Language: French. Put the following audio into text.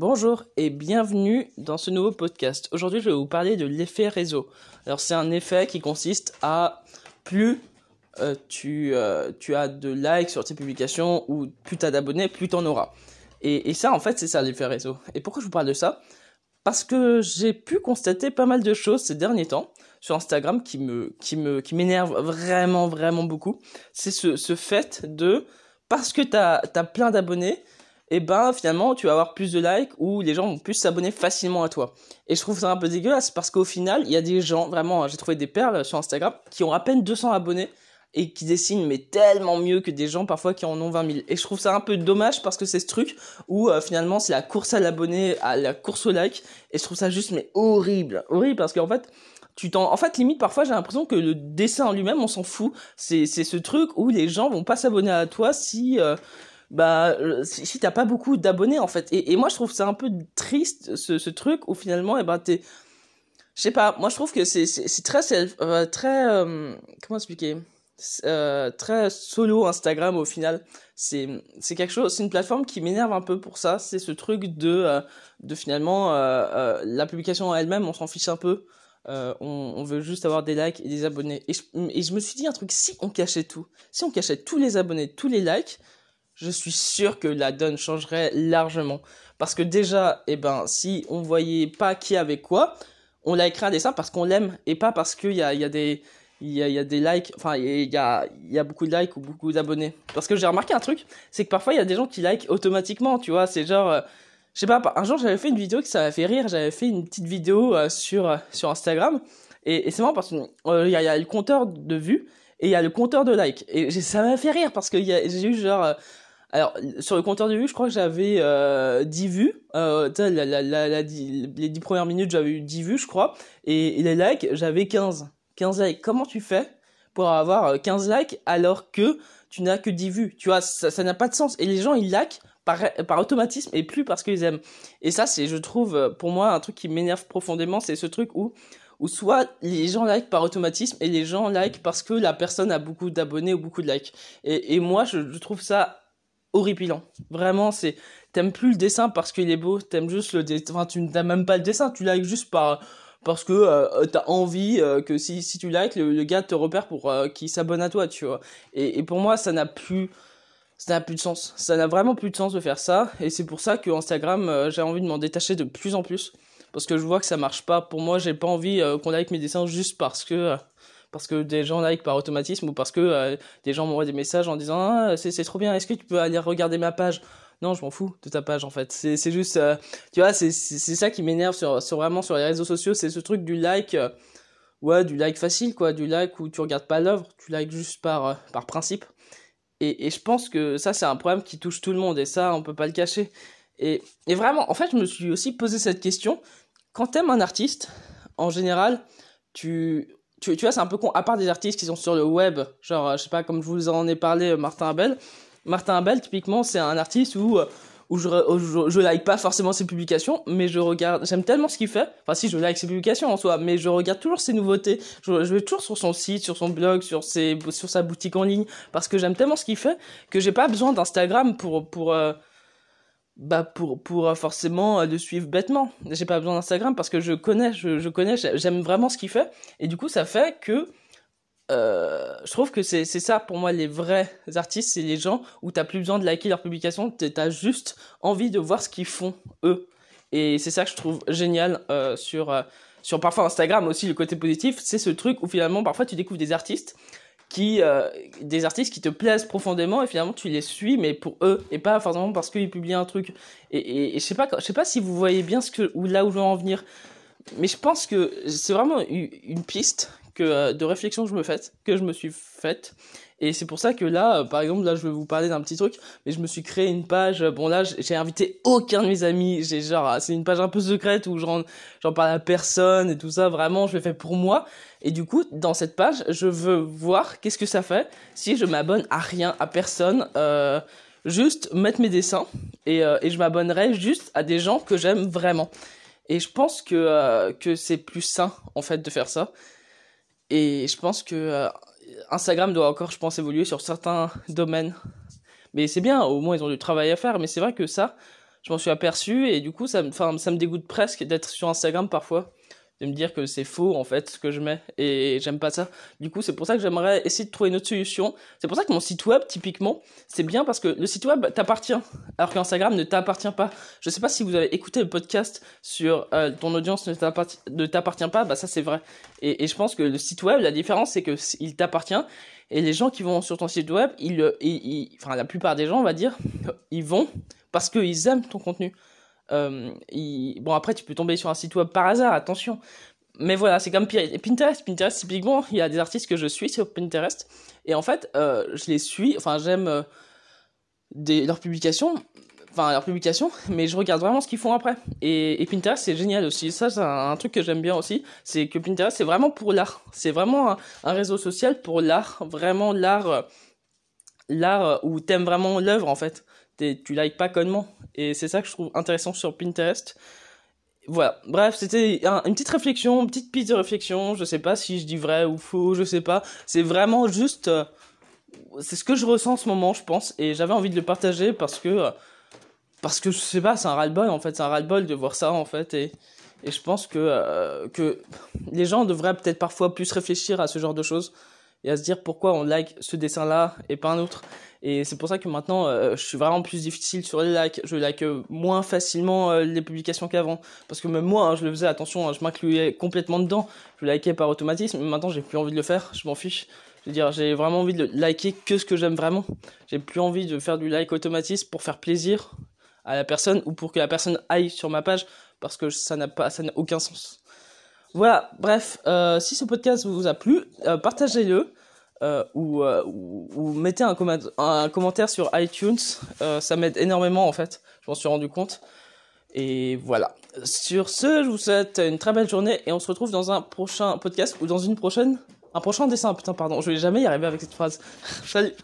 Bonjour et bienvenue dans ce nouveau podcast. Aujourd'hui, je vais vous parler de l'effet réseau. Alors, c'est un effet qui consiste à plus euh, tu, euh, tu as de likes sur tes publications ou plus tu as d'abonnés, plus tu en auras. Et, et ça, en fait, c'est ça l'effet réseau. Et pourquoi je vous parle de ça? Parce que j'ai pu constater pas mal de choses ces derniers temps sur Instagram qui me qui vraiment vraiment beaucoup. C'est ce, ce fait de parce que tu as, as plein d'abonnés, et eh ben finalement tu vas avoir plus de likes ou les gens vont plus s'abonner facilement à toi. Et je trouve ça un peu dégueulasse parce qu'au final, il y a des gens, vraiment, j'ai trouvé des perles sur Instagram qui ont à peine 200 abonnés et qui dessinent mais tellement mieux que des gens parfois qui en ont 20 000. Et je trouve ça un peu dommage parce que c'est ce truc où euh, finalement c'est la course à l'abonné, à la course au like et je trouve ça juste mais horrible, horrible parce qu'en fait tu t'en en fait limite parfois j'ai l'impression que le dessin en lui-même on s'en fout. C'est c'est ce truc où les gens vont pas s'abonner à toi si euh, bah euh, si, t'as pas beaucoup d'abonnés en fait. Et, moi je trouve ça un peu triste ce, truc où finalement et eh ben t'es je sais pas moi je trouve que c'est c'est très euh, très euh, comment expliquer? Très solo Instagram au final. C'est c'est quelque chose c'est une plateforme qui m'énerve un peu pour ça. C'est ce truc de de finalement la publication elle-même on s'en fiche un peu. On, veut juste avoir des likes et des abonnés. Et je me suis dit un truc si on cachait tout si on cachait tous les abonnés tous les likes je suis sûr que la donne changerait largement. Parce que déjà, eh ben, si on voyait pas qui avait quoi, on likerait un dessin parce qu'on l'aime et pas parce qu'il y a, y a des, y a, des likes, enfin, il y a, y a beaucoup de likes ou beaucoup d'abonnés. Parce que j'ai remarqué un truc, c'est que parfois il y a des gens qui like automatiquement, tu vois, c'est genre, euh, je sais pas, un jour j'avais fait une vidéo qui ça fait rire, j'avais fait une petite vidéo euh, sur, euh, sur Instagram, et, c'est marrant parce qu'il y, y a le compteur de vues, et il y a le compteur de likes. Et ça m'a fait rire parce que j'ai eu genre alors, sur le compteur de vues, je crois que j'avais euh, 10 vues. Euh, la, la, la, les 10 premières minutes, j'avais eu 10 vues, je crois. Et, les likes, j'avais 15. 15 likes. Comment tu fais pour avoir 15 euh, likes alors que tu n'as que 10 vues? Tu vois, ça n'a pas de sens. Et les gens, ils likent par, par automatisme et plus parce qu'ils aiment. Et ça, c'est, je trouve, euh, pour moi, un truc qui m'énerve profondément. C'est ce truc où où soit les gens like par automatisme et les gens like parce que la personne a beaucoup d'abonnés ou beaucoup de likes. Et, et moi, je trouve ça horripilant. Vraiment, c'est t'aimes plus le dessin parce qu'il est beau, t'aimes juste le dessin. Enfin, tu n'aimes même pas le dessin, tu likes juste par parce que euh, t'as envie euh, que si si tu likes, le, gars te repère pour euh, qu'il s'abonne à toi, tu vois. Et, et pour moi, ça n'a plus ça n'a plus de sens. Ça n'a vraiment plus de sens de faire ça. Et c'est pour ça que Instagram, euh, j'ai envie de m'en détacher de plus en plus parce que je vois que ça marche pas. Pour moi, j'ai pas envie qu'on like mes dessins juste parce que parce que des gens like par automatisme ou parce que euh, des gens m'envoient des messages en disant ah, c'est trop bien, est-ce que tu peux aller regarder ma page? Non, je m'en fous de ta page en fait. C'est juste euh, tu vois, c'est ça qui m'énerve sur vraiment sur les réseaux sociaux, c'est ce truc du like euh, ouais, du like facile quoi, du like où tu regardes pas l'œuvre, tu likes juste par par principe. Et et je pense que ça c'est un problème qui touche tout le monde et ça on peut pas le cacher. Et et vraiment en fait, je me suis aussi posé cette question quand t'aimes un artiste en général, tu tu, tu vois, c'est un peu con. À part des artistes qui sont sur le web, genre, euh, je sais pas, comme je vous en ai parlé, euh, Martin Abel. Martin Abel, typiquement, c'est un artiste où, euh, où je, je, je, like pas forcément ses publications, mais je regarde, j'aime tellement ce qu'il fait. Enfin, si, je like ses publications en soi, mais je regarde toujours ses nouveautés. Je, je vais toujours sur son site, sur son blog, sur ses, sur sa boutique en ligne, parce que j'aime tellement ce qu'il fait que j'ai pas besoin d'Instagram pour, pour, bah pour pour euh, forcément euh, le suivre bêtement. J'ai pas besoin d'Instagram parce que je connais, je, connais, j'aime vraiment ce qu'il fait et du coup ça fait que euh, je trouve que c'est ça pour moi les vrais artistes, c'est les gens où t'as plus besoin de liker leurs publications, t'as juste envie de voir ce qu'ils font eux et c'est ça que je trouve génial sur sur parfois Instagram aussi le côté positif, c'est ce truc où finalement parfois tu découvres des artistes qui euh, des artistes qui te plaisent profondément et finalement tu les suis mais pour eux et pas forcément parce qu'ils publient un truc. Et, je sais pas je sais pas si vous voyez bien ce que ou là où je veux en venir mais je pense que c'est vraiment une piste que euh, de réflexion que je me fais que je me suis faite et c'est pour ça que là, euh, par exemple, là, je vais vous parler d'un petit truc, mais je me suis créé une page. Bon, là, j'ai invité aucun de mes amis. J'ai genre, c'est une page un peu secrète où j'en, parle à personne et tout ça. Vraiment, je l'ai fait pour moi. Et du coup, dans cette page, je veux voir qu'est-ce que ça fait si je m'abonne à rien, à personne. Euh, juste mettre mes dessins et, euh, et je m'abonnerai juste à des gens que j'aime vraiment. Et je pense que, euh, que c'est plus sain, en fait, de faire ça. Et je pense que euh, Instagram doit encore, je pense, évoluer sur certains domaines. Mais c'est bien, au moins ils ont du travail à faire. Mais c'est vrai que ça, je m'en suis aperçu et du coup ça me, ça me dégoûte presque d'être sur Instagram parfois de me dire que c'est faux en fait ce que je mets et j'aime pas ça. Du coup, c'est pour ça que j'aimerais essayer de trouver une autre solution. C'est pour ça que mon site web typiquement, c'est bien parce que le site web t'appartient alors qu'Instagram ne t'appartient pas. Je sais pas si vous avez écouté le podcast sur euh, ton audience ne t'appartient pas, bah ça c'est vrai. Et, et, je pense que le site web, la différence c'est que il t'appartient et les gens qui vont sur ton site web, ils, ils, enfin la plupart des gens on va dire, ils vont parce qu'ils aiment ton contenu. Euh, Bon, après, tu peux tomber sur un site web par hasard, attention. Mais voilà, c'est comme Pinterest. Pinterest, typiquement, il y a des artistes que je suis sur Pinterest. Et en fait, euh, je les suis, enfin, j'aime euh, leurs publications, enfin, leurs publications, mais je regarde vraiment ce qu'ils font après. Et, Pinterest, c'est génial aussi. Ça, c'est un, truc que j'aime bien aussi. C'est que Pinterest, c'est vraiment pour l'art. C'est vraiment un, réseau social pour l'art. Vraiment l'art, l'art où t'aimes vraiment l'œuvre, en fait tu likes pas connement. Et c'est ça que je trouve intéressant sur Pinterest. Voilà. Bref, c'était une petite réflexion, une petite piste de réflexion. Je sais pas si je dis vrai ou faux, je sais pas. C'est vraiment juste, euh, c'est ce que je ressens en ce moment, je pense. Et j'avais envie de le partager parce que, euh, parce que je sais pas, c'est un ras-le-bol en fait. C'est un ras-le-bol de voir ça en fait. Et, et je pense que, euh, que les gens devraient peut-être parfois plus réfléchir à ce genre de choses et à se dire pourquoi on like ce dessin-là et pas un autre. Et c'est pour ça que maintenant, euh, je suis vraiment plus difficile sur les likes. Je like moins facilement euh, les publications qu'avant. Parce que même moi, hein, je le faisais, attention, hein, je m'incluais complètement dedans. Je likais par automatisme. Mais maintenant, j'ai plus envie de le faire. Je m'en fiche. Je veux dire, j'ai vraiment envie de liker que ce que j'aime vraiment. J'ai plus envie de faire du like automatisme pour faire plaisir à la personne ou pour que la personne aille sur ma page parce que ça n'a pas, ça n'a aucun sens. Voilà, bref, euh, si ce podcast vous a plu, partagez-le. Euh, euh, ou, ou, mettez un, un, commentaire sur iTunes. Euh, ça m'aide énormément en fait. Je m'en suis rendu compte. Et voilà. Sur ce, je vous souhaite une très belle journée et on se retrouve dans un prochain podcast ou dans une prochaine, un prochain dessin. Putain, pardon, je vais jamais y arriver avec cette phrase. Salut.